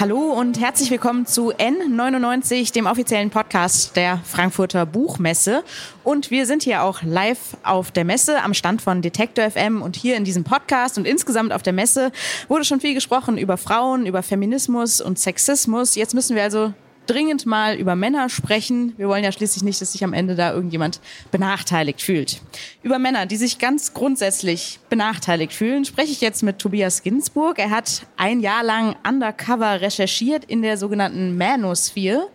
Hallo und herzlich willkommen zu N99, dem offiziellen Podcast der Frankfurter Buchmesse. Und wir sind hier auch live auf der Messe am Stand von Detektor FM und hier in diesem Podcast und insgesamt auf der Messe wurde schon viel gesprochen über Frauen, über Feminismus und Sexismus. Jetzt müssen wir also dringend mal über Männer sprechen. Wir wollen ja schließlich nicht, dass sich am Ende da irgendjemand benachteiligt fühlt. Über Männer, die sich ganz grundsätzlich benachteiligt fühlen, spreche ich jetzt mit Tobias Ginsburg. Er hat ein Jahr lang undercover recherchiert in der sogenannten Manosphere,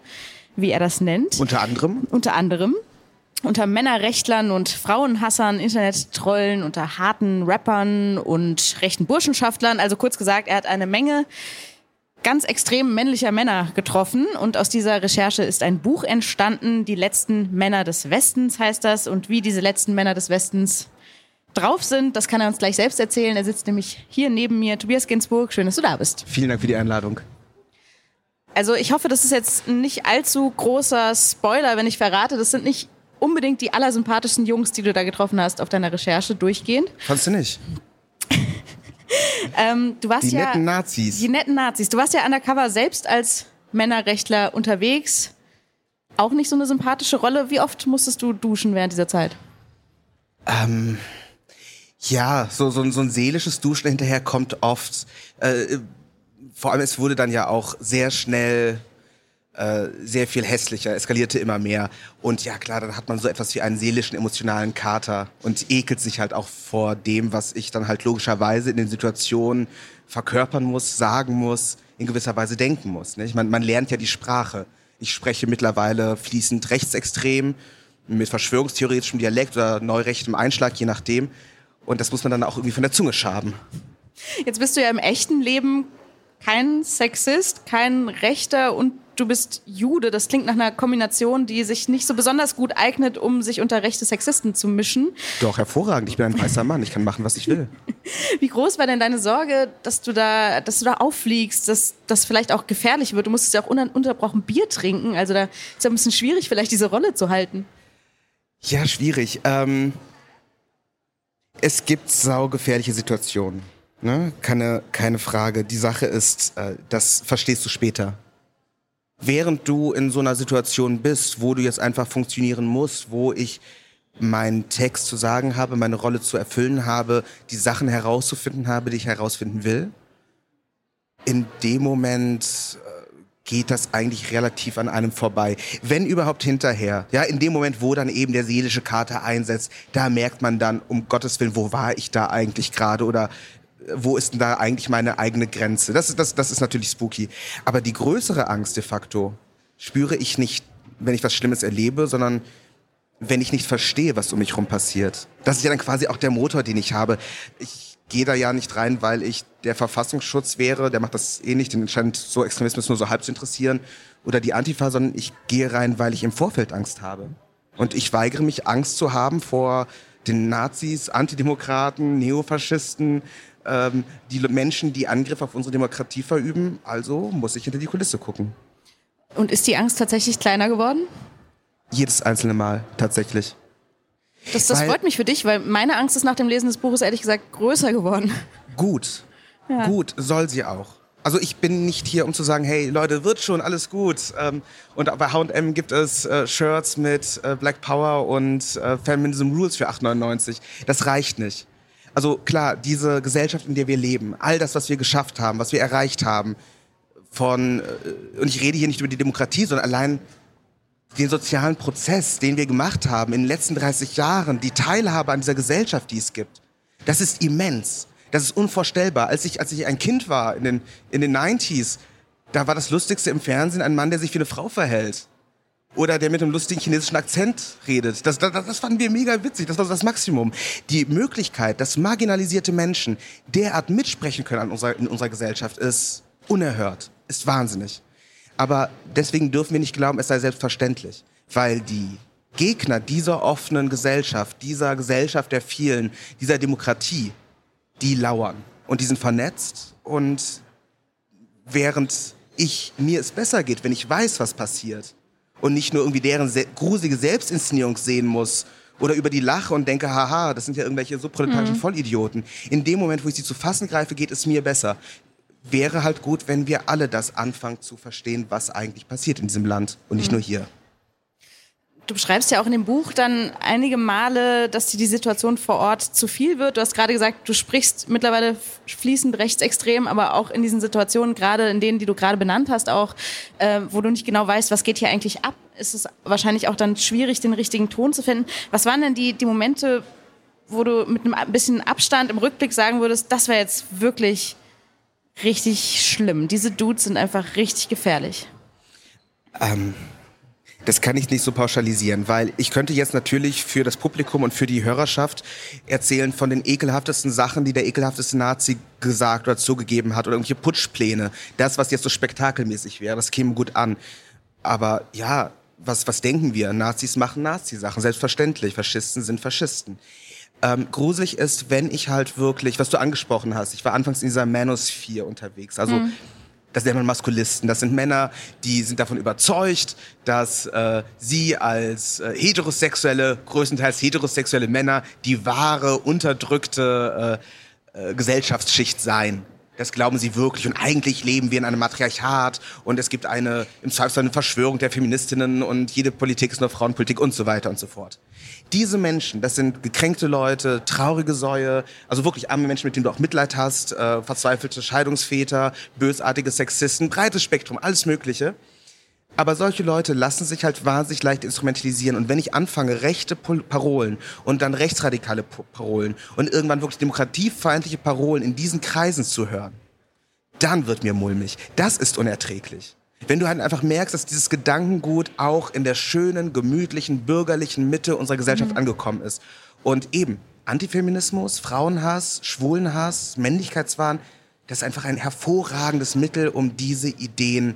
wie er das nennt. Unter anderem? Unter anderem unter Männerrechtlern und Frauenhassern, Internet-Trollen, unter harten Rappern und rechten Burschenschaftlern. Also kurz gesagt, er hat eine Menge ganz extrem männlicher Männer getroffen und aus dieser Recherche ist ein Buch entstanden, Die letzten Männer des Westens heißt das und wie diese letzten Männer des Westens drauf sind, das kann er uns gleich selbst erzählen. Er sitzt nämlich hier neben mir, Tobias Ginsburg. Schön, dass du da bist. Vielen Dank für die Einladung. Also ich hoffe, das ist jetzt nicht allzu großer Spoiler, wenn ich verrate, das sind nicht unbedingt die allersympathischsten Jungs, die du da getroffen hast auf deiner Recherche durchgehend. Fandst du nicht? Ähm, du warst die ja, netten Nazis. Die netten Nazis. Du warst ja undercover selbst als Männerrechtler unterwegs. Auch nicht so eine sympathische Rolle. Wie oft musstest du duschen während dieser Zeit? Ähm, ja, so, so, so ein seelisches Duschen hinterher kommt oft. Äh, vor allem, es wurde dann ja auch sehr schnell äh, sehr viel hässlicher, eskalierte immer mehr. Und ja, klar, dann hat man so etwas wie einen seelischen, emotionalen Kater und ekelt sich halt auch vor dem, was ich dann halt logischerweise in den Situationen verkörpern muss, sagen muss, in gewisser Weise denken muss. Nicht? Man, man lernt ja die Sprache. Ich spreche mittlerweile fließend rechtsextrem, mit verschwörungstheoretischem Dialekt oder neurechtem Einschlag, je nachdem. Und das muss man dann auch irgendwie von der Zunge schaben. Jetzt bist du ja im echten Leben kein Sexist, kein Rechter und du bist Jude. Das klingt nach einer Kombination, die sich nicht so besonders gut eignet, um sich unter rechte Sexisten zu mischen. Doch, hervorragend. Ich bin ein weißer Mann. Ich kann machen, was ich will. Wie groß war denn deine Sorge, dass du da, dass du da auffliegst, dass das vielleicht auch gefährlich wird? Du musstest ja auch ununterbrochen Bier trinken. Also da ist ja ein bisschen schwierig, vielleicht diese Rolle zu halten. Ja, schwierig. Ähm, es gibt saugefährliche Situationen. Ne? Keine, keine Frage. Die Sache ist, äh, das verstehst du später während du in so einer Situation bist, wo du jetzt einfach funktionieren musst, wo ich meinen Text zu sagen habe, meine Rolle zu erfüllen habe, die Sachen herauszufinden habe, die ich herausfinden will, in dem Moment äh, geht das eigentlich relativ an einem vorbei. Wenn überhaupt hinterher. Ja, in dem Moment, wo dann eben der seelische Kater einsetzt, da merkt man dann, um Gottes Willen, wo war ich da eigentlich gerade oder wo ist denn da eigentlich meine eigene Grenze? Das ist, das, das ist natürlich spooky. Aber die größere Angst de facto spüre ich nicht, wenn ich was Schlimmes erlebe, sondern wenn ich nicht verstehe, was um mich herum passiert. Das ist ja dann quasi auch der Motor, den ich habe. Ich gehe da ja nicht rein, weil ich der Verfassungsschutz wäre, der macht das eh nicht, den scheint so Extremismus nur so halb zu interessieren, oder die Antifa, sondern ich gehe rein, weil ich im Vorfeld Angst habe. Und ich weigere mich, Angst zu haben vor den Nazis, Antidemokraten, Neofaschisten, ähm, die Menschen, die Angriff auf unsere Demokratie verüben. Also muss ich hinter die Kulisse gucken. Und ist die Angst tatsächlich kleiner geworden? Jedes einzelne Mal, tatsächlich. Das, das weil, freut mich für dich, weil meine Angst ist nach dem Lesen des Buches ehrlich gesagt größer geworden. Gut. Ja. Gut, soll sie auch. Also ich bin nicht hier, um zu sagen, hey Leute, wird schon, alles gut. Ähm, und bei H&M gibt es äh, Shirts mit äh, Black Power und äh, Feminism Rules für 8,99. Das reicht nicht. Also klar, diese Gesellschaft, in der wir leben, all das, was wir geschafft haben, was wir erreicht haben, von, äh, und ich rede hier nicht über die Demokratie, sondern allein den sozialen Prozess, den wir gemacht haben in den letzten 30 Jahren, die Teilhabe an dieser Gesellschaft, die es gibt, das ist immens. Das ist unvorstellbar. Als ich, als ich ein Kind war in den, in den 90s, da war das Lustigste im Fernsehen ein Mann, der sich wie eine Frau verhält oder der mit einem lustigen chinesischen Akzent redet. Das, das, das fanden wir mega witzig. Das war das Maximum. Die Möglichkeit, dass marginalisierte Menschen derart mitsprechen können unserer, in unserer Gesellschaft, ist unerhört, ist wahnsinnig. Aber deswegen dürfen wir nicht glauben, es sei selbstverständlich, weil die Gegner dieser offenen Gesellschaft, dieser Gesellschaft der vielen, dieser Demokratie, die lauern und die sind vernetzt und während ich, mir es besser geht, wenn ich weiß, was passiert und nicht nur irgendwie deren se gruselige Selbstinszenierung sehen muss oder über die lache und denke, haha, das sind ja irgendwelche so proletarischen mhm. Vollidioten. In dem Moment, wo ich sie zu fassen greife, geht es mir besser. Wäre halt gut, wenn wir alle das anfangen zu verstehen, was eigentlich passiert in diesem Land und nicht mhm. nur hier. Du beschreibst ja auch in dem Buch dann einige Male, dass dir die Situation vor Ort zu viel wird. Du hast gerade gesagt, du sprichst mittlerweile fließend rechtsextrem, aber auch in diesen Situationen, gerade in denen, die du gerade benannt hast, auch, äh, wo du nicht genau weißt, was geht hier eigentlich ab, ist es wahrscheinlich auch dann schwierig, den richtigen Ton zu finden. Was waren denn die, die Momente, wo du mit einem bisschen Abstand im Rückblick sagen würdest, das wäre jetzt wirklich richtig schlimm. Diese Dudes sind einfach richtig gefährlich. Ähm, das kann ich nicht so pauschalisieren, weil ich könnte jetzt natürlich für das Publikum und für die Hörerschaft erzählen von den ekelhaftesten Sachen, die der ekelhafteste Nazi gesagt oder zugegeben hat oder irgendwelche Putschpläne. Das, was jetzt so spektakelmäßig wäre, das käme gut an. Aber ja, was, was denken wir? Nazis machen Nazi-Sachen, selbstverständlich. Faschisten sind Faschisten. Ähm, gruselig ist, wenn ich halt wirklich, was du angesprochen hast, ich war anfangs in dieser Manosphere unterwegs, also mhm das nennt man Maskulisten. Das sind Männer, die sind davon überzeugt, dass äh, sie als äh, heterosexuelle, größtenteils heterosexuelle Männer die wahre, unterdrückte äh, äh, Gesellschaftsschicht seien. Das glauben sie wirklich. Und eigentlich leben wir in einem Matriarchat und es gibt eine, im Zweifelsfall eine Verschwörung der Feministinnen und jede Politik ist nur Frauenpolitik und so weiter und so fort. Diese Menschen, das sind gekränkte Leute, traurige Säue, also wirklich arme Menschen, mit denen du auch Mitleid hast, äh, verzweifelte Scheidungsväter, bösartige Sexisten, breites Spektrum, alles Mögliche. Aber solche Leute lassen sich halt wahnsinnig leicht instrumentalisieren. Und wenn ich anfange, rechte Parolen und dann rechtsradikale Parolen und irgendwann wirklich demokratiefeindliche Parolen in diesen Kreisen zu hören, dann wird mir mulmig. Das ist unerträglich. Wenn du halt einfach merkst, dass dieses Gedankengut auch in der schönen, gemütlichen, bürgerlichen Mitte unserer Gesellschaft mhm. angekommen ist. Und eben Antifeminismus, Frauenhass, Schwulenhass, Männlichkeitswahn, das ist einfach ein hervorragendes Mittel, um diese Ideen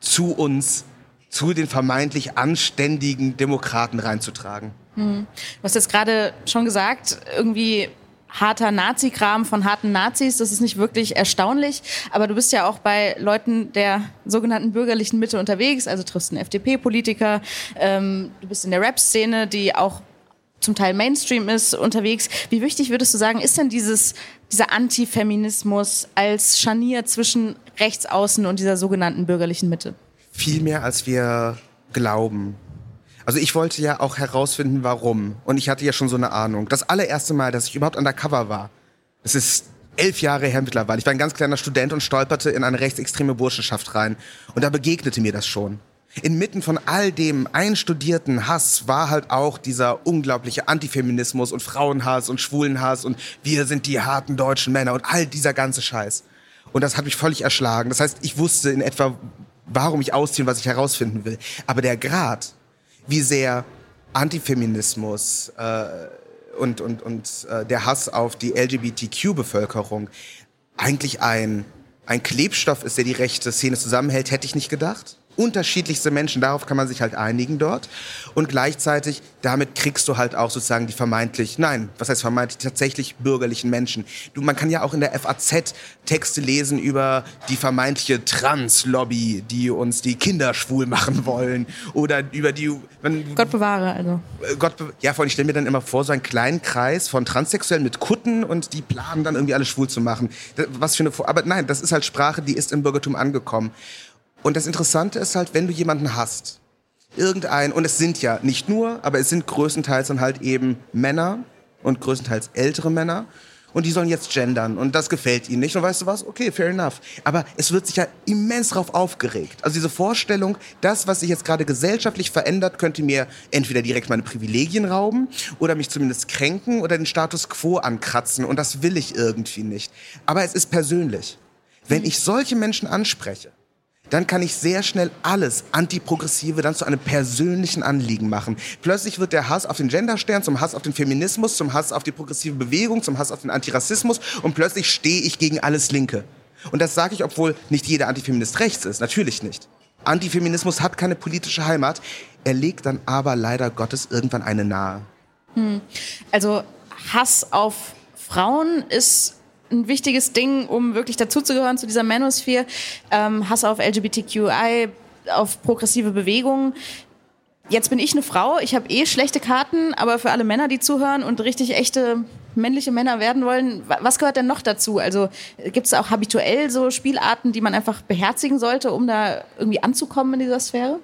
zu uns, zu den vermeintlich anständigen Demokraten reinzutragen. Mhm. Du hast jetzt gerade schon gesagt, irgendwie harter Nazi-Kram von harten Nazis. Das ist nicht wirklich erstaunlich. Aber du bist ja auch bei Leuten der sogenannten bürgerlichen Mitte unterwegs. Also triffst einen FDP-Politiker. Ähm, du bist in der Rap-Szene, die auch zum Teil Mainstream ist, unterwegs. Wie wichtig würdest du sagen, ist denn dieses, dieser Antifeminismus als Scharnier zwischen Rechtsaußen und dieser sogenannten bürgerlichen Mitte? Viel mehr, als wir glauben. Also ich wollte ja auch herausfinden, warum. Und ich hatte ja schon so eine Ahnung. Das allererste Mal, dass ich überhaupt undercover war, das ist elf Jahre her mittlerweile. Ich war ein ganz kleiner Student und stolperte in eine rechtsextreme Burschenschaft rein. Und da begegnete mir das schon. Inmitten von all dem einstudierten Hass war halt auch dieser unglaubliche Antifeminismus und Frauenhass und Schwulenhass und wir sind die harten deutschen Männer und all dieser ganze Scheiß. Und das hat mich völlig erschlagen. Das heißt, ich wusste in etwa, warum ich ausziehe und was ich herausfinden will. Aber der Grad, wie sehr Antifeminismus äh, und, und, und äh, der Hass auf die LGBTQ-Bevölkerung eigentlich ein, ein Klebstoff ist, der die rechte Szene zusammenhält, hätte ich nicht gedacht unterschiedlichste Menschen, darauf kann man sich halt einigen dort. Und gleichzeitig, damit kriegst du halt auch sozusagen die vermeintlich, nein, was heißt vermeintlich, tatsächlich bürgerlichen Menschen. Du, man kann ja auch in der FAZ Texte lesen über die vermeintliche Trans-Lobby, die uns die Kinder schwul machen wollen. Oder über die... Man, Gott bewahre, also. Äh, Gott, be ja, vor allem, ich stelle mir dann immer vor, so einen kleinen Kreis von Transsexuellen mit Kutten und die planen dann irgendwie alle schwul zu machen. Was für eine... Aber nein, das ist halt Sprache, die ist im Bürgertum angekommen. Und das Interessante ist halt, wenn du jemanden hast, irgendein, und es sind ja nicht nur, aber es sind größtenteils dann halt eben Männer und größtenteils ältere Männer. Und die sollen jetzt gendern und das gefällt ihnen nicht. Und weißt du was? Okay, fair enough. Aber es wird sich ja immens darauf aufgeregt. Also diese Vorstellung, das, was sich jetzt gerade gesellschaftlich verändert, könnte mir entweder direkt meine Privilegien rauben oder mich zumindest kränken oder den Status quo ankratzen. Und das will ich irgendwie nicht. Aber es ist persönlich. Wenn ich solche Menschen anspreche, dann kann ich sehr schnell alles Antiprogressive dann zu einem persönlichen Anliegen machen. Plötzlich wird der Hass auf den Genderstern zum Hass auf den Feminismus, zum Hass auf die progressive Bewegung, zum Hass auf den Antirassismus und plötzlich stehe ich gegen alles Linke. Und das sage ich, obwohl nicht jeder Antifeminist rechts ist, natürlich nicht. Antifeminismus hat keine politische Heimat, er legt dann aber leider Gottes irgendwann eine nahe. Hm. Also Hass auf Frauen ist ein wichtiges Ding, um wirklich dazuzugehören zu dieser Manosphere. Ähm, Hass auf LGBTQI, auf progressive Bewegungen. Jetzt bin ich eine Frau, ich habe eh schlechte Karten, aber für alle Männer, die zuhören und richtig echte männliche Männer werden wollen, was gehört denn noch dazu? Also gibt es auch habituell so Spielarten, die man einfach beherzigen sollte, um da irgendwie anzukommen in dieser Sphäre?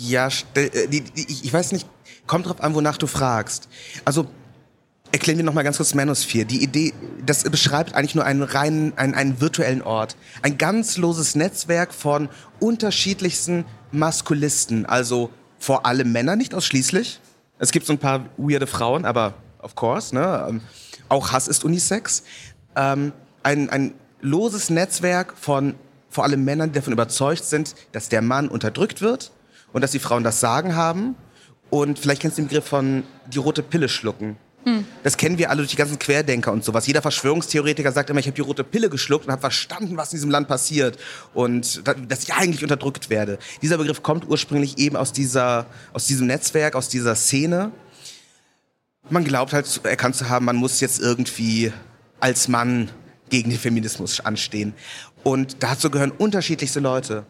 Ja, äh, ich weiß nicht, kommt drauf an, wonach du fragst. Also Erklären wir nochmal ganz kurz Manosphere. Die Idee, das beschreibt eigentlich nur einen reinen, einen, einen virtuellen Ort. Ein ganz loses Netzwerk von unterschiedlichsten Maskulisten. Also vor allem Männer, nicht ausschließlich. Es gibt so ein paar weirde Frauen, aber of course, ne? Ähm, auch Hass ist Unisex. Ähm, ein, ein loses Netzwerk von vor allem Männern, die davon überzeugt sind, dass der Mann unterdrückt wird und dass die Frauen das Sagen haben. Und vielleicht kennst du den Begriff von die rote Pille schlucken. Das kennen wir alle durch die ganzen Querdenker und sowas. Jeder Verschwörungstheoretiker sagt immer, ich habe die rote Pille geschluckt und habe verstanden, was in diesem Land passiert und dass ich eigentlich unterdrückt werde. Dieser Begriff kommt ursprünglich eben aus dieser, aus diesem Netzwerk, aus dieser Szene. Man glaubt halt erkannt zu haben, man muss jetzt irgendwie als Mann gegen den Feminismus anstehen. Und dazu gehören unterschiedlichste Leute.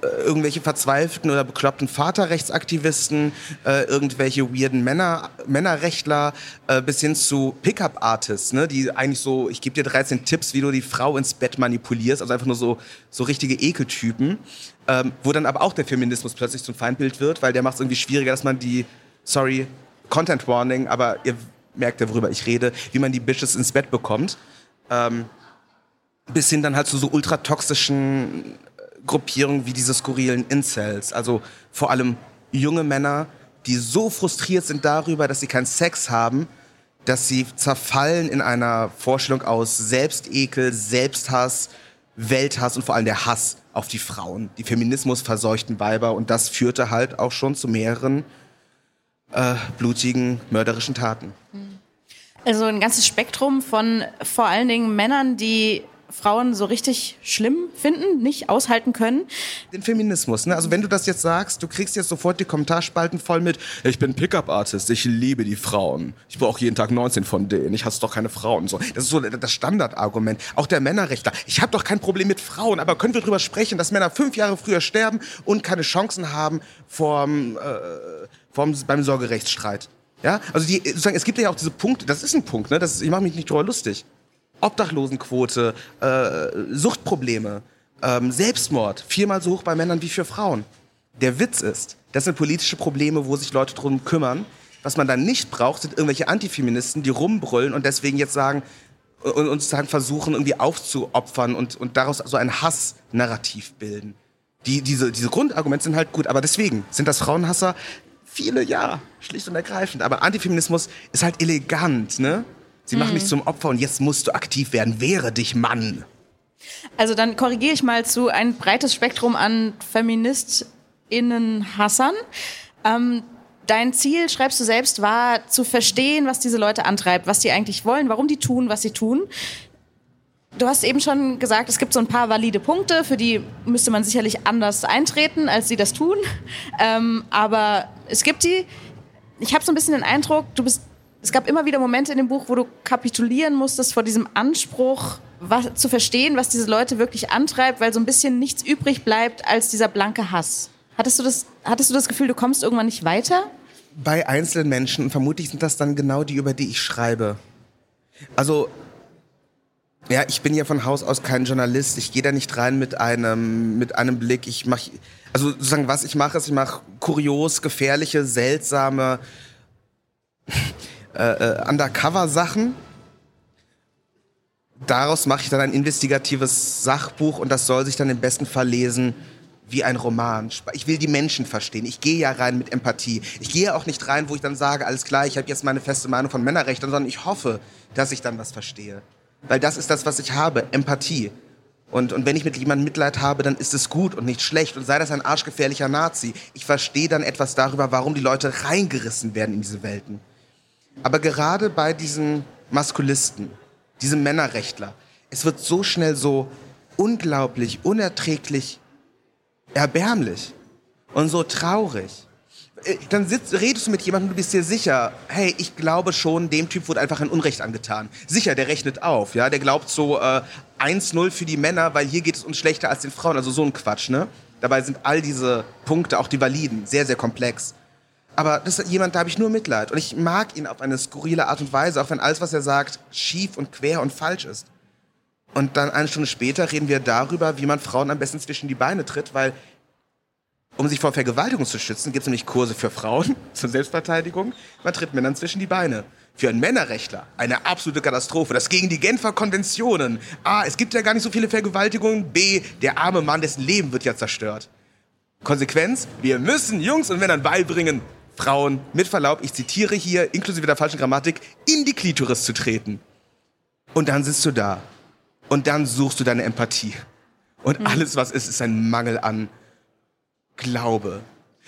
Äh, irgendwelche verzweifelten oder bekloppten Vaterrechtsaktivisten, äh, irgendwelche weirden Männer, Männerrechtler, äh, bis hin zu Pickup-Artists, ne, die eigentlich so, ich gebe dir 13 Tipps, wie du die Frau ins Bett manipulierst, also einfach nur so, so richtige Ekeltypen, ähm, wo dann aber auch der Feminismus plötzlich zum Feindbild wird, weil der macht es irgendwie schwieriger, dass man die, sorry, Content Warning, aber ihr merkt ja, worüber ich rede, wie man die Bitches ins Bett bekommt. Ähm, bis hin dann halt zu so ultratoxischen Gruppierungen wie diese skurrilen Incels, also vor allem junge Männer, die so frustriert sind darüber, dass sie keinen Sex haben, dass sie zerfallen in einer Vorstellung aus Selbstekel, Selbsthass, Welthass und vor allem der Hass auf die Frauen, die Feminismus verseuchten Weiber und das führte halt auch schon zu mehreren äh, blutigen, mörderischen Taten. Also ein ganzes Spektrum von vor allen Dingen Männern, die Frauen so richtig schlimm finden, nicht aushalten können. Den Feminismus, ne? Also wenn du das jetzt sagst, du kriegst jetzt sofort die Kommentarspalten voll mit, ich bin Pickup-Artist, ich liebe die Frauen. Ich brauche jeden Tag 19 von denen, ich hasse doch keine Frauen. So, das ist so das Standardargument. Auch der Männerrechtler, ich habe doch kein Problem mit Frauen, aber können wir darüber sprechen, dass Männer fünf Jahre früher sterben und keine Chancen haben vorm, äh, vorm, beim Sorgerechtsstreit? Ja, also die, sozusagen, es gibt ja auch diese Punkte, das ist ein Punkt, ne? das ist, ich mache mich nicht drüber lustig. Obdachlosenquote, äh, Suchtprobleme, ähm, Selbstmord, viermal so hoch bei Männern wie für Frauen. Der Witz ist, das sind politische Probleme, wo sich Leute drum kümmern. Was man dann nicht braucht, sind irgendwelche Antifeministen, die rumbrüllen und deswegen jetzt sagen und uns dann versuchen, irgendwie aufzuopfern und, und daraus so ein Hassnarrativ bilden. Die, diese, diese Grundargumente sind halt gut, aber deswegen sind das Frauenhasser viele, ja, schlicht und ergreifend. Aber Antifeminismus ist halt elegant, ne? Sie machen mich mhm. zum Opfer und jetzt musst du aktiv werden. Wehre dich, Mann. Also dann korrigiere ich mal zu ein breites Spektrum an FeministInnen-Hassern. Ähm, dein Ziel, schreibst du selbst, war zu verstehen, was diese Leute antreibt, was die eigentlich wollen, warum die tun, was sie tun. Du hast eben schon gesagt, es gibt so ein paar valide Punkte, für die müsste man sicherlich anders eintreten, als sie das tun. Ähm, aber es gibt die. Ich habe so ein bisschen den Eindruck, du bist es gab immer wieder Momente in dem Buch, wo du kapitulieren musstest vor diesem Anspruch, was, zu verstehen, was diese Leute wirklich antreibt, weil so ein bisschen nichts übrig bleibt als dieser blanke Hass. Hattest du das, hattest du das Gefühl, du kommst irgendwann nicht weiter? Bei einzelnen Menschen, und vermutlich sind das dann genau die, über die ich schreibe. Also, ja, ich bin ja von Haus aus kein Journalist. Ich gehe da nicht rein mit einem, mit einem Blick. Ich mache, also sozusagen, was ich mache, ist, ich mache kurios, gefährliche, seltsame, äh, äh, Undercover-Sachen. Daraus mache ich dann ein investigatives Sachbuch und das soll sich dann im besten Fall lesen wie ein Roman. Ich will die Menschen verstehen. Ich gehe ja rein mit Empathie. Ich gehe auch nicht rein, wo ich dann sage, alles klar, ich habe jetzt meine feste Meinung von Männerrechten, sondern ich hoffe, dass ich dann was verstehe. Weil das ist das, was ich habe, Empathie. Und, und wenn ich mit jemandem Mitleid habe, dann ist es gut und nicht schlecht. Und sei das ein arschgefährlicher Nazi. Ich verstehe dann etwas darüber, warum die Leute reingerissen werden in diese Welten. Aber gerade bei diesen Maskulisten, diesem Männerrechtler, es wird so schnell so unglaublich, unerträglich erbärmlich und so traurig. Äh, dann sitzt, redest du mit jemandem, du bist dir sicher, hey, ich glaube schon, dem Typ wurde einfach ein Unrecht angetan. Sicher, der rechnet auf, ja, der glaubt so äh, 1-0 für die Männer, weil hier geht es uns schlechter als den Frauen, also so ein Quatsch, ne? Dabei sind all diese Punkte, auch die validen, sehr, sehr komplex. Aber das ist jemand, da habe ich nur Mitleid. Und ich mag ihn auf eine skurrile Art und Weise, auch wenn alles, was er sagt, schief und quer und falsch ist. Und dann eine Stunde später reden wir darüber, wie man Frauen am besten zwischen die Beine tritt, weil um sich vor Vergewaltigung zu schützen, gibt es nämlich Kurse für Frauen zur Selbstverteidigung. Man tritt Männern zwischen die Beine. Für einen Männerrechtler eine absolute Katastrophe. Das gegen die Genfer Konventionen. A, es gibt ja gar nicht so viele Vergewaltigungen. B, der arme Mann, dessen Leben wird ja zerstört. Konsequenz, wir müssen Jungs und Männern beibringen, Frauen, mit Verlaub, ich zitiere hier, inklusive der falschen Grammatik, in die Klitoris zu treten. Und dann sitzt du da. Und dann suchst du deine Empathie. Und mhm. alles, was ist, ist ein Mangel an Glaube.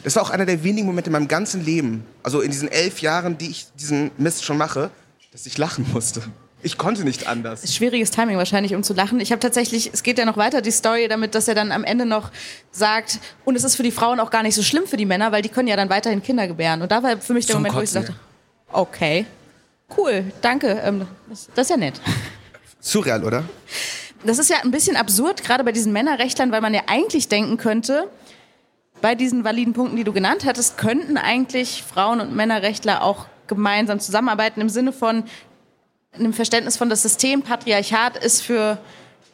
Das war auch einer der wenigen Momente in meinem ganzen Leben, also in diesen elf Jahren, die ich diesen Mist schon mache, dass ich lachen musste. Ich konnte nicht anders. Schwieriges Timing wahrscheinlich, um zu lachen. Ich habe tatsächlich, es geht ja noch weiter, die Story damit, dass er dann am Ende noch sagt, und es ist für die Frauen auch gar nicht so schlimm für die Männer, weil die können ja dann weiterhin Kinder gebären. Und da war für mich der Zum Moment, Kotzen, wo ich sagte, okay, cool, danke, ähm, das, das ist ja nett. Surreal, oder? Das ist ja ein bisschen absurd, gerade bei diesen Männerrechtlern, weil man ja eigentlich denken könnte, bei diesen validen Punkten, die du genannt hattest, könnten eigentlich Frauen- und Männerrechtler auch gemeinsam zusammenarbeiten im Sinne von einem Verständnis von das System Patriarchat ist für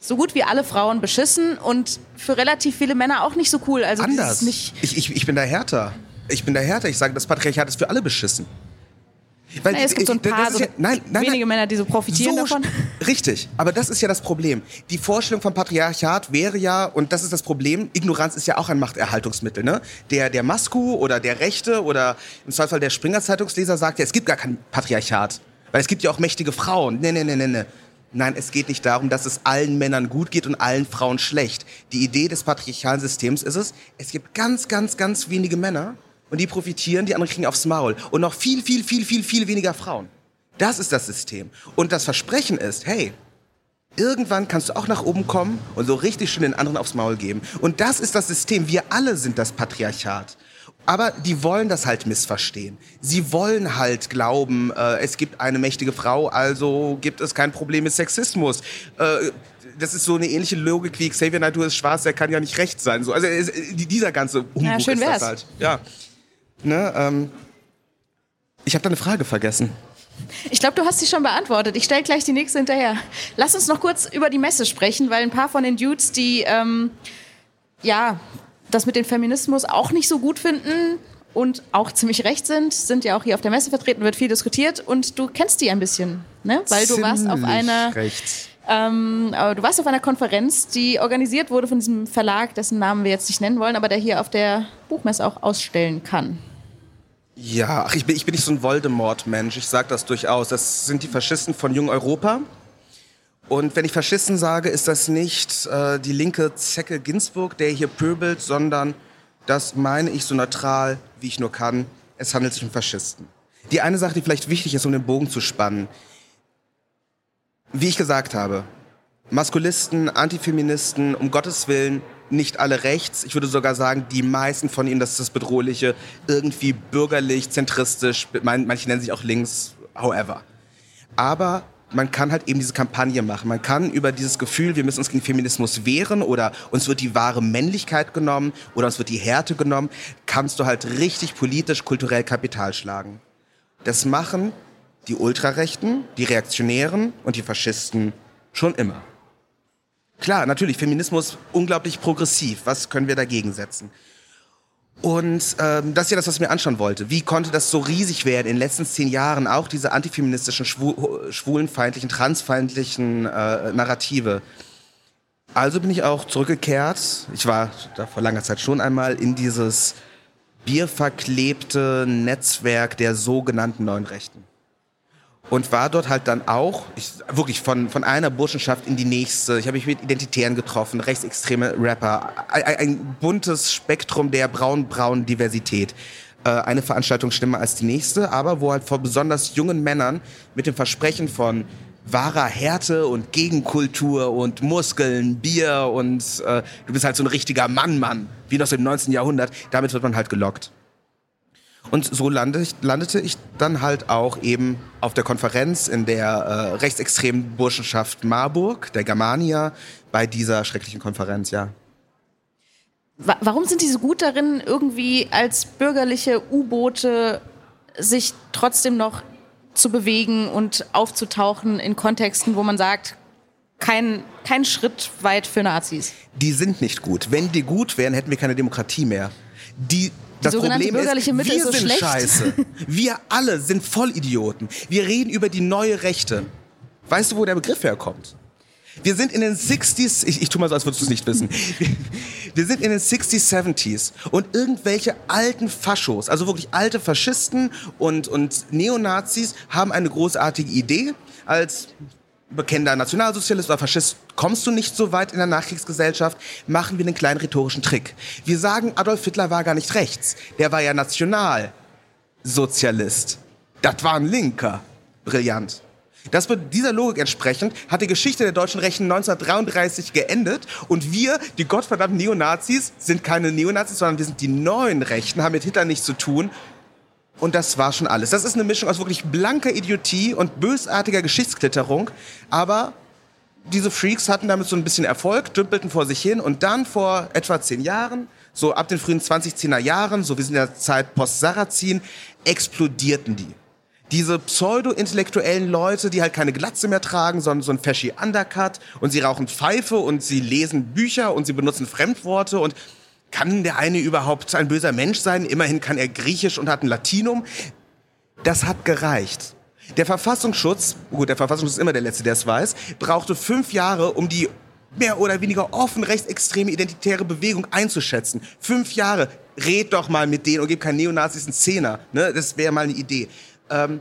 so gut wie alle Frauen beschissen und für relativ viele Männer auch nicht so cool. Also Anders. Ich, ich, ich bin da härter. Ich bin da härter. Ich sage, das Patriarchat ist für alle beschissen. Weil naja, es gibt so ein paar so ja, nein, nein, wenige nein, Männer, die so profitieren so davon. Richtig, aber das ist ja das Problem. Die Vorstellung vom Patriarchat wäre ja, und das ist das Problem, Ignoranz ist ja auch ein Machterhaltungsmittel. Ne? Der, der Masku oder der Rechte oder im Zweifel der Springer-Zeitungsleser sagt ja, es gibt gar kein Patriarchat. Weil es gibt ja auch mächtige Frauen. Nee, nee, nee, nee, nee. Nein, es geht nicht darum, dass es allen Männern gut geht und allen Frauen schlecht. Die Idee des patriarchalen Systems ist es, es gibt ganz, ganz, ganz wenige Männer, und die profitieren, die anderen kriegen aufs Maul. Und noch viel, viel, viel, viel, viel weniger Frauen. Das ist das System. Und das Versprechen ist, hey, irgendwann kannst du auch nach oben kommen und so richtig schön den anderen aufs Maul geben. Und das ist das System. Wir alle sind das Patriarchat. Aber die wollen das halt missverstehen. Sie wollen halt glauben, äh, es gibt eine mächtige Frau, also gibt es kein Problem mit Sexismus. Äh, das ist so eine ähnliche Logik wie Xavier Naidoo ist schwarz, der kann ja nicht recht sein. So, also es, dieser ganze Humbug ja, schön ist das halt. Ja. Ne, ähm, ich habe da eine Frage vergessen. Ich glaube, du hast sie schon beantwortet. Ich stelle gleich die nächste hinterher. Lass uns noch kurz über die Messe sprechen, weil ein paar von den Dudes, die ähm, ja das mit dem Feminismus auch nicht so gut finden und auch ziemlich recht sind, sind ja auch hier auf der Messe vertreten, wird viel diskutiert und du kennst die ein bisschen, ne? Weil du warst auf einer ähm, du warst auf einer Konferenz, die organisiert wurde von diesem Verlag, dessen Namen wir jetzt nicht nennen wollen, aber der hier auf der Buchmesse auch ausstellen kann. Ja, ach, ich bin, ich bin nicht so ein Voldemort-Mensch. Ich sage das durchaus. Das sind die Faschisten von Jung Europa. Und wenn ich Faschisten sage, ist das nicht äh, die linke Zecke Ginsburg, der hier pöbelt, sondern das meine ich so neutral, wie ich nur kann. Es handelt sich um Faschisten. Die eine Sache, die vielleicht wichtig ist, um den Bogen zu spannen. Wie ich gesagt habe, Maskulisten, Antifeministen, um Gottes Willen, nicht alle rechts. Ich würde sogar sagen, die meisten von ihnen, das ist das Bedrohliche, irgendwie bürgerlich, zentristisch, manche nennen sich auch links, however. Aber man kann halt eben diese Kampagne machen. Man kann über dieses Gefühl, wir müssen uns gegen Feminismus wehren oder uns wird die wahre Männlichkeit genommen oder uns wird die Härte genommen, kannst du halt richtig politisch, kulturell Kapital schlagen. Das machen die Ultrarechten, die Reaktionären und die Faschisten schon immer. Klar, natürlich, Feminismus unglaublich progressiv. Was können wir dagegen setzen? Und ähm, das ist ja das, was ich mir anschauen wollte. Wie konnte das so riesig werden in den letzten zehn Jahren, auch diese antifeministischen, schwu schwulenfeindlichen, transfeindlichen äh, Narrative? Also bin ich auch zurückgekehrt. Ich war da vor langer Zeit schon einmal in dieses bierverklebte Netzwerk der sogenannten neuen Rechten und war dort halt dann auch, ich, wirklich von, von einer Burschenschaft in die nächste. Ich habe mich mit Identitären getroffen, rechtsextreme Rapper, ein, ein buntes Spektrum der braun-braunen Diversität. Äh, eine Veranstaltung schlimmer als die nächste, aber wo halt vor besonders jungen Männern mit dem Versprechen von wahrer Härte und Gegenkultur und Muskeln, Bier und äh, du bist halt so ein richtiger Mann, Mann, wie noch so im 19. Jahrhundert, damit wird man halt gelockt. Und so landete ich, landete ich dann halt auch eben auf der Konferenz in der äh, rechtsextremen Burschenschaft Marburg, der Germania, bei dieser schrecklichen Konferenz, ja. Warum sind die so gut darin, irgendwie als bürgerliche U-Boote sich trotzdem noch zu bewegen und aufzutauchen in Kontexten, wo man sagt, kein, kein Schritt weit für Nazis? Die sind nicht gut. Wenn die gut wären, hätten wir keine Demokratie mehr. Die das Problem bürgerliche ist, Mitte wir ist so sind schlecht. scheiße. Wir alle sind Vollidioten. Wir reden über die neue Rechte. Weißt du, wo der Begriff herkommt? Wir sind in den 60s, ich, ich tue mal so, als würdest du es nicht wissen. Wir sind in den 60s, 70s und irgendwelche alten Faschos, also wirklich alte Faschisten und, und Neonazis haben eine großartige Idee. Als bekennender Nationalsozialist oder Faschist kommst du nicht so weit in der Nachkriegsgesellschaft, machen wir einen kleinen rhetorischen Trick. Wir sagen, Adolf Hitler war gar nicht rechts. Der war ja Nationalsozialist. Das war ein Linker. Brillant. Das wird dieser Logik entsprechend hat die Geschichte der deutschen Rechten 1933 geendet und wir, die gottverdammten Neonazis, sind keine Neonazis, sondern wir sind die neuen Rechten, haben mit Hitler nichts zu tun. Und das war schon alles. Das ist eine Mischung aus wirklich blanker Idiotie und bösartiger Geschichtsklitterung. Aber diese Freaks hatten damit so ein bisschen Erfolg, dümpelten vor sich hin und dann vor etwa zehn Jahren, so ab den frühen 2010er Jahren, so wir sind in der Zeit post-Sarrazin, explodierten die diese pseudo-intellektuellen Leute, die halt keine Glatze mehr tragen, sondern so ein fashy Undercut und sie rauchen Pfeife und sie lesen Bücher und sie benutzen Fremdworte und kann der eine überhaupt ein böser Mensch sein? Immerhin kann er Griechisch und hat ein Latinum. Das hat gereicht. Der Verfassungsschutz, gut, der Verfassungsschutz ist immer der Letzte, der es weiß, brauchte fünf Jahre, um die mehr oder weniger offen rechtsextreme identitäre Bewegung einzuschätzen. Fünf Jahre. Red doch mal mit denen und gib keinen Neonazis einen Zehner. Ne? Das wäre mal eine Idee. Ähm,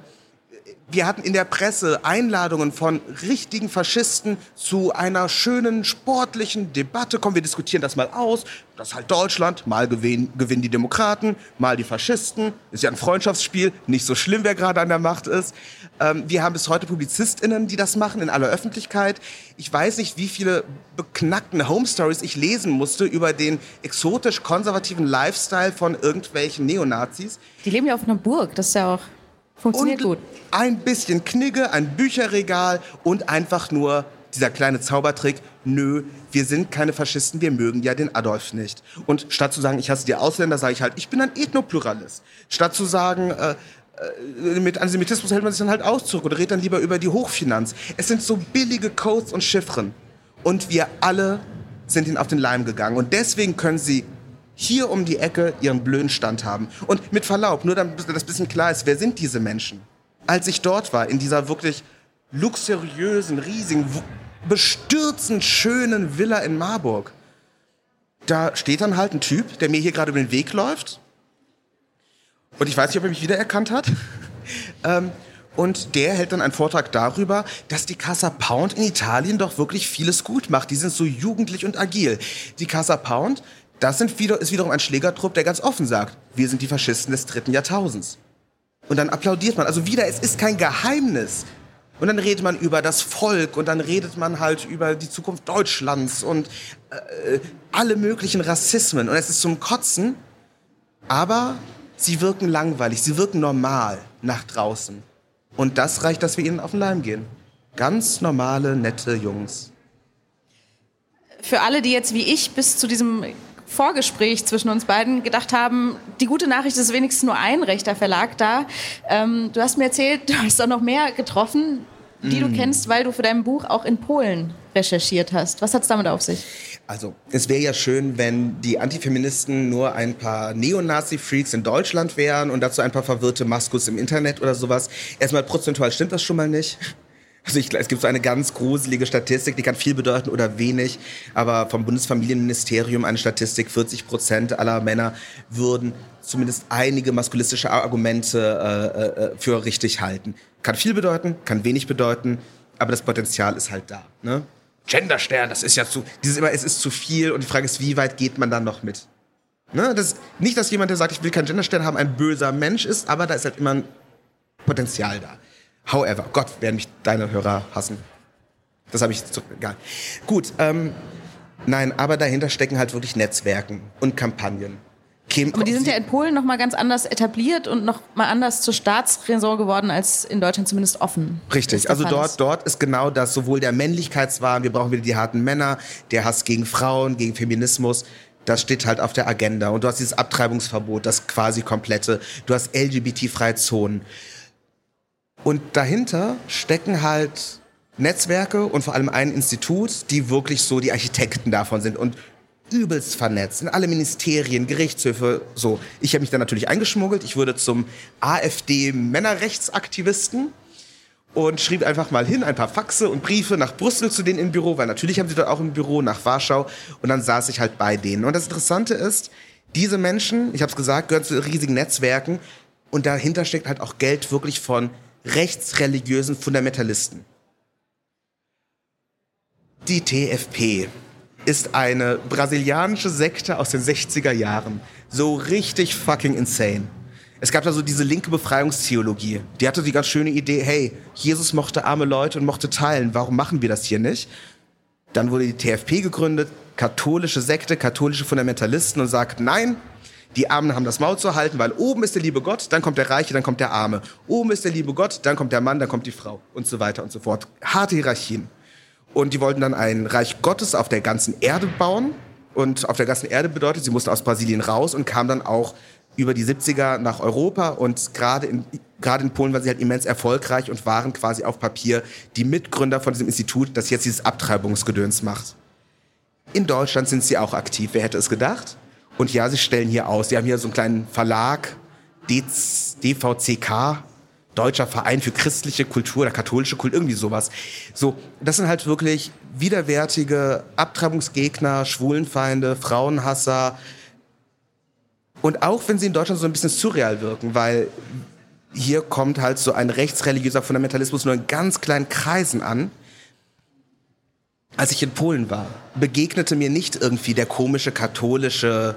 wir hatten in der Presse Einladungen von richtigen Faschisten zu einer schönen sportlichen Debatte. Komm, wir diskutieren das mal aus. Das ist halt Deutschland. Mal gewinnen, gewinnen die Demokraten, mal die Faschisten. Ist ja ein Freundschaftsspiel. Nicht so schlimm, wer gerade an der Macht ist. Ähm, wir haben bis heute PublizistInnen, die das machen in aller Öffentlichkeit. Ich weiß nicht, wie viele beknackten Home Stories ich lesen musste über den exotisch-konservativen Lifestyle von irgendwelchen Neonazis. Die leben ja auf einer Burg. Das ist ja auch Funktioniert und gut. Ein bisschen Knigge, ein Bücherregal und einfach nur dieser kleine Zaubertrick. Nö, wir sind keine Faschisten, wir mögen ja den Adolf nicht. Und statt zu sagen, ich hasse die Ausländer, sage ich halt, ich bin ein Ethnopluralist. Statt zu sagen, äh, äh, mit Antisemitismus hält man sich dann halt aus zurück oder redet dann lieber über die Hochfinanz. Es sind so billige Codes und Chiffren. Und wir alle sind ihnen auf den Leim gegangen. Und deswegen können sie hier um die Ecke ihren blöden Stand haben. Und mit Verlaub, nur damit das bisschen klar ist, wer sind diese Menschen? Als ich dort war, in dieser wirklich luxuriösen, riesigen, bestürzend schönen Villa in Marburg, da steht dann halt ein Typ, der mir hier gerade über den Weg läuft. Und ich weiß nicht, ob er mich wiedererkannt hat. ähm, und der hält dann einen Vortrag darüber, dass die Casa Pound in Italien doch wirklich vieles gut macht. Die sind so jugendlich und agil. Die Casa Pound das sind wieder, ist wiederum ein Schlägertrupp, der ganz offen sagt, wir sind die Faschisten des dritten Jahrtausends. Und dann applaudiert man. Also wieder, es ist kein Geheimnis. Und dann redet man über das Volk und dann redet man halt über die Zukunft Deutschlands und äh, alle möglichen Rassismen. Und es ist zum Kotzen, aber sie wirken langweilig, sie wirken normal nach draußen. Und das reicht, dass wir ihnen auf den Leim gehen. Ganz normale, nette Jungs. Für alle, die jetzt wie ich bis zu diesem Vorgespräch zwischen uns beiden gedacht haben, die gute Nachricht ist wenigstens nur ein rechter Verlag da. Ähm, du hast mir erzählt, du hast auch noch mehr getroffen, die mm. du kennst, weil du für dein Buch auch in Polen recherchiert hast. Was hat es damit auf sich? Also, es wäre ja schön, wenn die Antifeministen nur ein paar Neonazi-Freaks in Deutschland wären und dazu ein paar verwirrte Maskus im Internet oder sowas. Erstmal prozentual stimmt das schon mal nicht. Also ich, es gibt so eine ganz gruselige Statistik, die kann viel bedeuten oder wenig, aber vom Bundesfamilienministerium eine Statistik, 40 Prozent aller Männer würden zumindest einige maskulistische Argumente äh, äh, für richtig halten. Kann viel bedeuten, kann wenig bedeuten, aber das Potenzial ist halt da. Ne? Genderstern, das ist ja zu, dieses immer, es ist zu viel und die Frage ist, wie weit geht man dann noch mit? Ne? Das, nicht, dass jemand, der sagt, ich will keinen Genderstern haben, ein böser Mensch ist, aber da ist halt immer ein Potenzial da. However, Gott, werden mich deine Hörer hassen. Das habe ich zu, egal. Gut, ähm, nein, aber dahinter stecken halt wirklich Netzwerken und Kampagnen. kämen. Aber die sind ja in Polen noch mal ganz anders etabliert und noch mal anders zur Staatsräson geworden als in Deutschland zumindest offen. Richtig, also dort, ist. dort ist genau das, sowohl der Männlichkeitswahn, wir brauchen wieder die harten Männer, der Hass gegen Frauen, gegen Feminismus, das steht halt auf der Agenda. Und du hast dieses Abtreibungsverbot, das quasi komplette. Du hast LGBT-freie Zonen. Und dahinter stecken halt Netzwerke und vor allem ein Institut, die wirklich so die Architekten davon sind und übelst vernetzt in alle Ministerien, Gerichtshöfe, so. Ich habe mich da natürlich eingeschmuggelt. Ich wurde zum AfD-Männerrechtsaktivisten und schrieb einfach mal hin ein paar Faxe und Briefe nach Brüssel zu denen im Büro, weil natürlich haben sie dort auch ein Büro nach Warschau und dann saß ich halt bei denen. Und das Interessante ist, diese Menschen, ich habe es gesagt, gehören zu riesigen Netzwerken und dahinter steckt halt auch Geld wirklich von rechtsreligiösen Fundamentalisten. Die TFP ist eine brasilianische Sekte aus den 60er Jahren. So richtig fucking insane. Es gab da so diese linke Befreiungstheologie. Die hatte die ganz schöne Idee, hey, Jesus mochte arme Leute und mochte teilen, warum machen wir das hier nicht? Dann wurde die TFP gegründet, katholische Sekte, katholische Fundamentalisten und sagt, nein, die Armen haben das Maul zu halten, weil oben ist der liebe Gott, dann kommt der Reiche, dann kommt der Arme. Oben ist der liebe Gott, dann kommt der Mann, dann kommt die Frau und so weiter und so fort. Harte Hierarchien. Und die wollten dann ein Reich Gottes auf der ganzen Erde bauen. Und auf der ganzen Erde bedeutet, sie mussten aus Brasilien raus und kamen dann auch über die 70er nach Europa und gerade in, gerade in Polen waren sie halt immens erfolgreich und waren quasi auf Papier die Mitgründer von diesem Institut, das jetzt dieses Abtreibungsgedöns macht. In Deutschland sind sie auch aktiv, wer hätte es gedacht? Und ja, sie stellen hier aus. Sie haben hier so einen kleinen Verlag, DVCK, Deutscher Verein für christliche Kultur oder katholische Kultur, irgendwie sowas. So, das sind halt wirklich widerwärtige Abtreibungsgegner, Schwulenfeinde, Frauenhasser, und auch wenn sie in Deutschland so ein bisschen surreal wirken, weil hier kommt halt so ein rechtsreligiöser Fundamentalismus nur in ganz kleinen Kreisen an. Als ich in Polen war, begegnete mir nicht irgendwie der komische katholische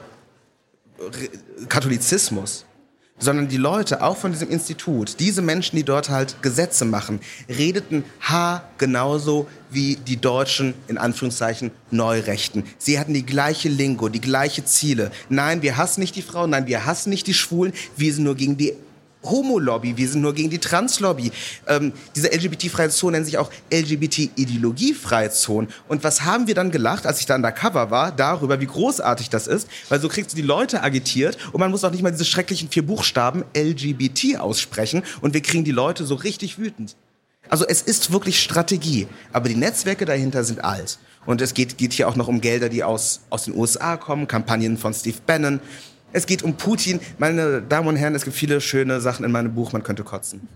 Katholizismus, sondern die Leute, auch von diesem Institut, diese Menschen, die dort halt Gesetze machen, redeten ha genauso wie die Deutschen, in Anführungszeichen, Neurechten. Sie hatten die gleiche Lingo, die gleiche Ziele. Nein, wir hassen nicht die Frauen, nein, wir hassen nicht die Schwulen, wir sind nur gegen die Homo-Lobby, wir sind nur gegen die Trans-Lobby. Ähm, diese LGBT-freie Zone nennt sich auch LGBT-Ideologie-freie Zone. Und was haben wir dann gelacht, als ich da undercover war, darüber, wie großartig das ist? Weil so kriegst du die Leute agitiert und man muss auch nicht mal diese schrecklichen vier Buchstaben LGBT aussprechen und wir kriegen die Leute so richtig wütend. Also es ist wirklich Strategie, aber die Netzwerke dahinter sind alt. Und es geht, geht hier auch noch um Gelder, die aus, aus den USA kommen, Kampagnen von Steve Bannon. Es geht um Putin. Meine Damen und Herren, es gibt viele schöne Sachen in meinem Buch, man könnte kotzen.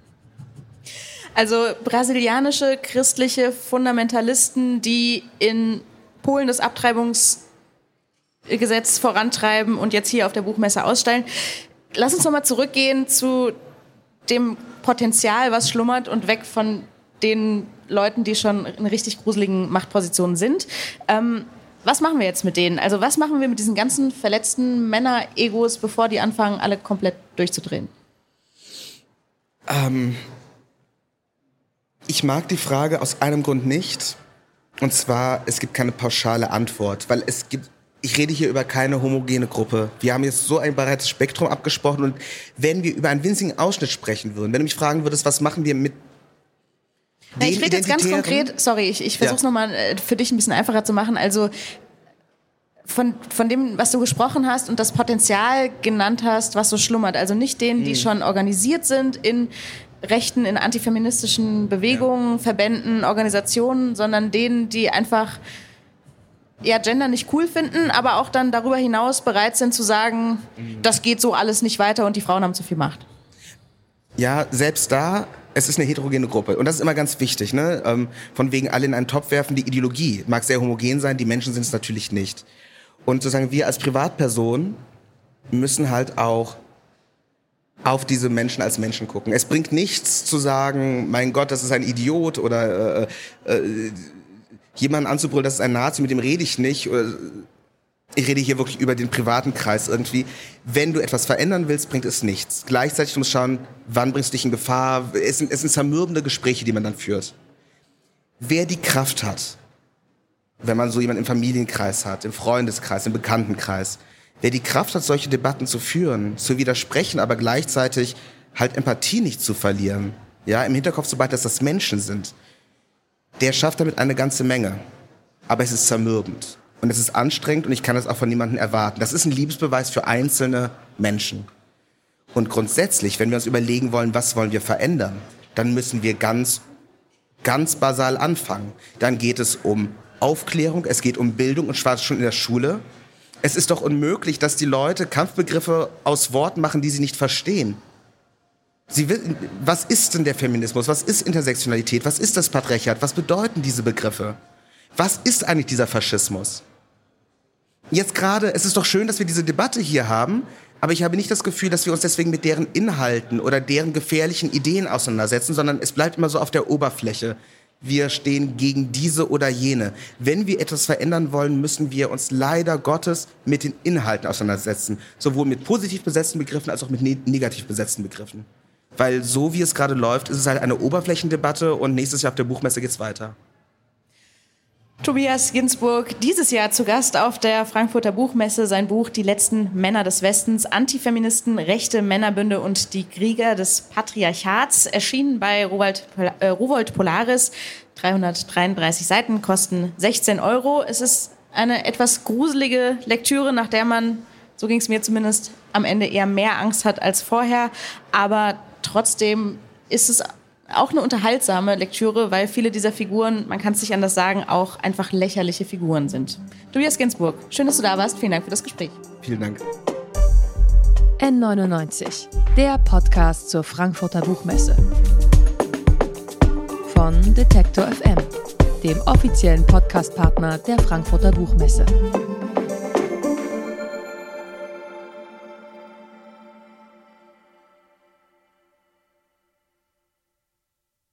Also brasilianische christliche Fundamentalisten, die in Polen das Abtreibungsgesetz vorantreiben und jetzt hier auf der Buchmesse ausstellen. Lass uns nochmal zurückgehen zu dem Potenzial, was schlummert und weg von den Leuten, die schon in richtig gruseligen Machtpositionen sind. Ähm, was machen wir jetzt mit denen? Also was machen wir mit diesen ganzen verletzten Männer-Egos, bevor die anfangen, alle komplett durchzudrehen? Ähm, ich mag die Frage aus einem Grund nicht. Und zwar, es gibt keine pauschale Antwort, weil es gibt ich rede hier über keine homogene Gruppe. Wir haben jetzt so ein breites Spektrum abgesprochen und wenn wir über einen winzigen Ausschnitt sprechen würden, wenn du mich fragen würdest, was machen wir mit na, ich rede jetzt ganz konkret, sorry, ich, ich versuche es ja. nochmal äh, für dich ein bisschen einfacher zu machen. Also von, von dem, was du gesprochen hast und das Potenzial genannt hast, was so schlummert. Also nicht denen, die hm. schon organisiert sind in Rechten, in antifeministischen Bewegungen, ja. Verbänden, Organisationen, sondern denen, die einfach ja, Gender nicht cool finden, aber auch dann darüber hinaus bereit sind zu sagen, mhm. das geht so alles nicht weiter und die Frauen haben zu viel Macht. Ja, selbst da es ist eine heterogene Gruppe. Und das ist immer ganz wichtig, ne? Ähm, von wegen alle in einen Topf werfen. Die Ideologie mag sehr homogen sein, die Menschen sind es natürlich nicht. Und sozusagen wir als Privatperson müssen halt auch auf diese Menschen als Menschen gucken. Es bringt nichts zu sagen, mein Gott, das ist ein Idiot oder äh, äh, jemanden anzubrüllen, das ist ein Nazi, mit dem rede ich nicht. Oder, ich rede hier wirklich über den privaten Kreis irgendwie. Wenn du etwas verändern willst, bringt es nichts. Gleichzeitig musst du schauen, wann bringst du dich in Gefahr. Es sind, es sind zermürbende Gespräche, die man dann führt. Wer die Kraft hat, wenn man so jemanden im Familienkreis hat, im Freundeskreis, im Bekanntenkreis, Wer die Kraft hat, solche Debatten zu führen, zu widersprechen, aber gleichzeitig halt Empathie nicht zu verlieren, ja, im Hinterkopf zu behalten, dass das Menschen sind, der schafft damit eine ganze Menge. Aber es ist zermürbend. Und es ist anstrengend und ich kann das auch von niemandem erwarten. Das ist ein Liebesbeweis für einzelne Menschen. Und grundsätzlich, wenn wir uns überlegen wollen, was wollen wir verändern, dann müssen wir ganz, ganz basal anfangen. Dann geht es um Aufklärung, es geht um Bildung und zwar schon in der Schule. Es ist doch unmöglich, dass die Leute Kampfbegriffe aus Worten machen, die sie nicht verstehen. Sie will, was ist denn der Feminismus? Was ist Intersektionalität? Was ist das Patriarchat? Was bedeuten diese Begriffe? Was ist eigentlich dieser Faschismus? Jetzt gerade, es ist doch schön, dass wir diese Debatte hier haben, aber ich habe nicht das Gefühl, dass wir uns deswegen mit deren Inhalten oder deren gefährlichen Ideen auseinandersetzen, sondern es bleibt immer so auf der Oberfläche. Wir stehen gegen diese oder jene. Wenn wir etwas verändern wollen, müssen wir uns leider Gottes mit den Inhalten auseinandersetzen. Sowohl mit positiv besetzten Begriffen als auch mit ne negativ besetzten Begriffen. Weil so wie es gerade läuft, ist es halt eine Oberflächendebatte und nächstes Jahr auf der Buchmesse geht's weiter. Tobias Ginsburg, dieses Jahr zu Gast auf der Frankfurter Buchmesse, sein Buch Die letzten Männer des Westens, Antifeministen, rechte Männerbünde und die Krieger des Patriarchats, erschienen bei Rowold, äh, Rowold Polaris. 333 Seiten, kosten 16 Euro. Es ist eine etwas gruselige Lektüre, nach der man, so ging es mir zumindest, am Ende eher mehr Angst hat als vorher. Aber trotzdem ist es auch eine unterhaltsame Lektüre, weil viele dieser Figuren, man kann es nicht anders sagen, auch einfach lächerliche Figuren sind. Tobias Ginsburg, schön, dass du da warst. Vielen Dank für das Gespräch. Vielen Dank. N99, der Podcast zur Frankfurter Buchmesse. Von Detektor FM, dem offiziellen Podcastpartner der Frankfurter Buchmesse.